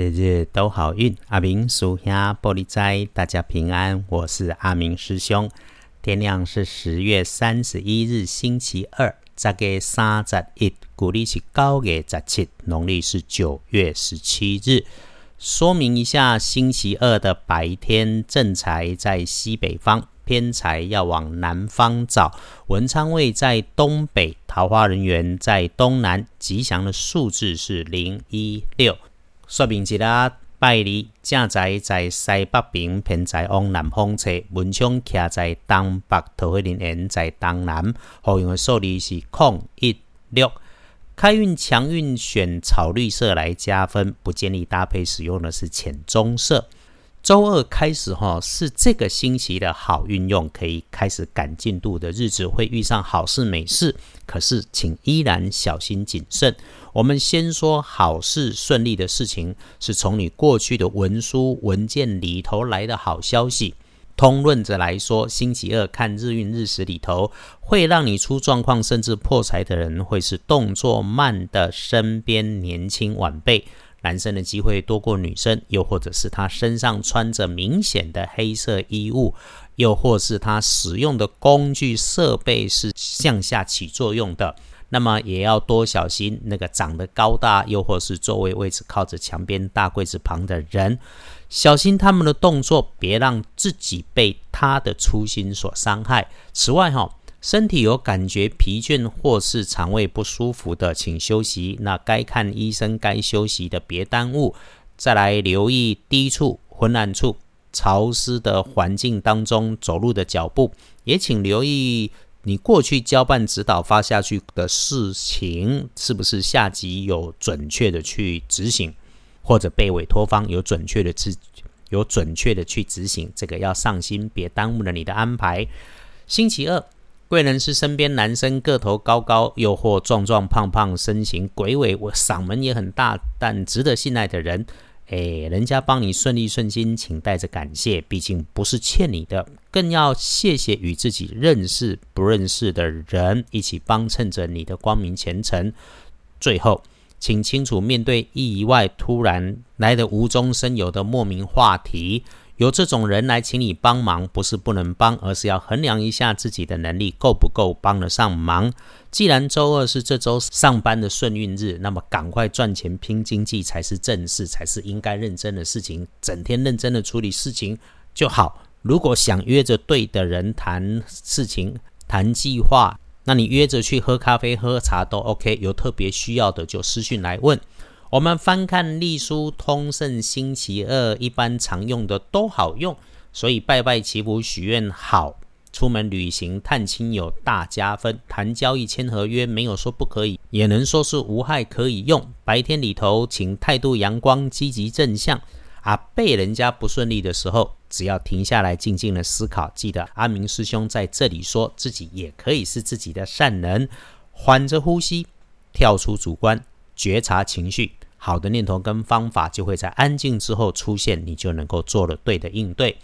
日日都好运。阿明属下玻璃斋，大家平安。我是阿明师兄。天亮是十月三十一日，星期二。这个三十一，古历是高月十七，农历是九月十七日。说明一下，星期二的白天正财在西北方，偏财要往南方找。文昌位在东北，桃花人员在东南。吉祥的数字是零一六。说明一下，拜日正在在西北平，偏财往南方车。文昌徛在东北，桃花林园在东南。好用的数字是空一六。开运强运选草绿色来加分，不建议搭配使用的是浅棕色。周二开始哈，是这个星期的好运用，可以开始赶进度的日子，会遇上好事美事。可是请依然小心谨慎。我们先说好事顺利的事情，是从你过去的文书文件里头来的好消息。通论着来说，星期二看日运日时里头，会让你出状况甚至破财的人，会是动作慢的身边年轻晚辈。男生的机会多过女生，又或者是他身上穿着明显的黑色衣物，又或是他使用的工具设备是向下起作用的，那么也要多小心那个长得高大，又或是座位位置靠着墙边大柜子旁的人。小心他们的动作，别让自己被他的粗心所伤害。此外，哈，身体有感觉疲倦或是肠胃不舒服的，请休息。那该看医生、该休息的别耽误。再来留意低处、昏暗处、潮湿的环境当中走路的脚步，也请留意你过去交办指导发下去的事情，是不是下级有准确的去执行。或者被委托方有准确的执有准确的去执行，这个要上心，别耽误了你的安排。星期二，贵人是身边男生，个头高高，又或壮壮胖胖，身形鬼尾，我嗓门也很大，但值得信赖的人。哎，人家帮你顺利顺心，请带着感谢，毕竟不是欠你的，更要谢谢与自己认识不认识的人一起帮衬着你的光明前程。最后。请清楚，面对意外突然来的无中生有的莫名话题，有这种人来请你帮忙，不是不能帮，而是要衡量一下自己的能力够不够帮得上忙。既然周二是这周上班的顺运日，那么赶快赚钱拼经济才是正事，才是应该认真的事情。整天认真的处理事情就好。如果想约着对的人谈事情、谈计划。那你约着去喝咖啡、喝茶都 OK，有特别需要的就私讯来问。我们翻看隶书通胜，星期二一般常用的都好用，所以拜拜祈福许愿好，出门旅行探亲有大加分，谈交易签合约没有说不可以，也能说是无害可以用。白天里头请态度阳光、积极正向。啊，被人家不顺利的时候，只要停下来静静的思考，记得阿明师兄在这里说自己也可以是自己的善人，缓着呼吸，跳出主观，觉察情绪，好的念头跟方法就会在安静之后出现，你就能够做了对的应对。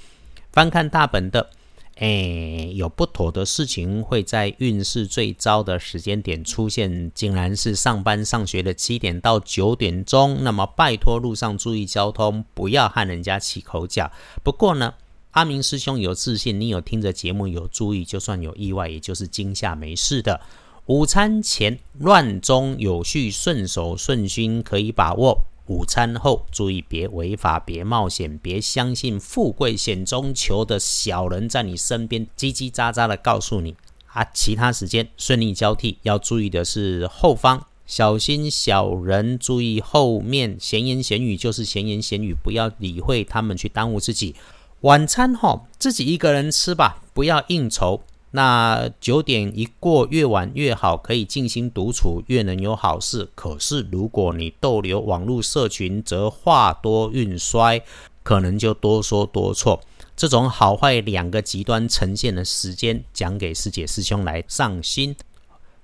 翻看大本的。哎，有不妥的事情会在运势最糟的时间点出现，竟然是上班上学的七点到九点钟。那么拜托路上注意交通，不要和人家起口角。不过呢，阿明师兄有自信，你有听着节目有注意，就算有意外，也就是惊吓没事的。午餐前乱中有序，顺手顺心可以把握。午餐后注意，别违法，别冒险，别相信富贵险中求的小人在你身边叽叽喳喳的告诉你啊。其他时间顺利交替，要注意的是后方小心小人，注意后面闲言闲语就是闲言闲语，不要理会他们去耽误自己。晚餐后自己一个人吃吧，不要应酬。那九点一过，越晚越好，可以静心独处，越能有好事。可是如果你逗留网络社群，则话多运衰，可能就多说多错。这种好坏两个极端呈现的时间，讲给师姐师兄来上心。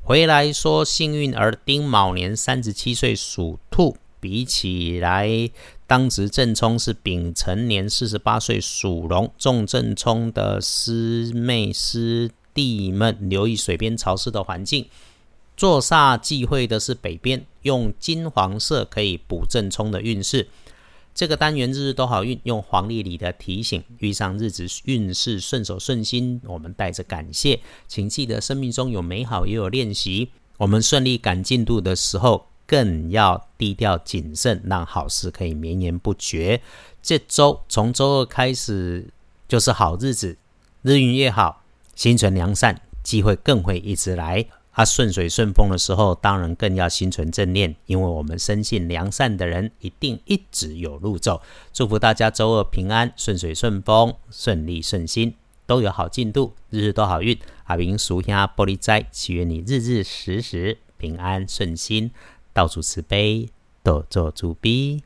回来说幸运儿丁卯年三十七岁属兔，比起来当值正冲是丙辰年四十八岁属龙，重正冲的师妹师。弟们留意水边潮湿的环境，坐煞忌讳的是北边，用金黄色可以补正冲的运势。这个单元日日都好运，用黄历里的提醒，遇上日子运势顺手顺心，我们带着感谢，请记得生命中有美好也有练习。我们顺利赶进度的时候，更要低调谨慎，让好事可以绵延不绝。这周从周二开始就是好日子，日运越好，心存良善，机会更会一直来。啊，顺水顺风的时候，当然更要心存正念，因为我们深信良善的人一定一直有路走。祝福大家周二平安，顺水顺风，顺利顺心，都有好进度，日日都好运。阿明属下玻璃斋，祈愿你日日时时平安顺心，到处慈悲，多做主逼。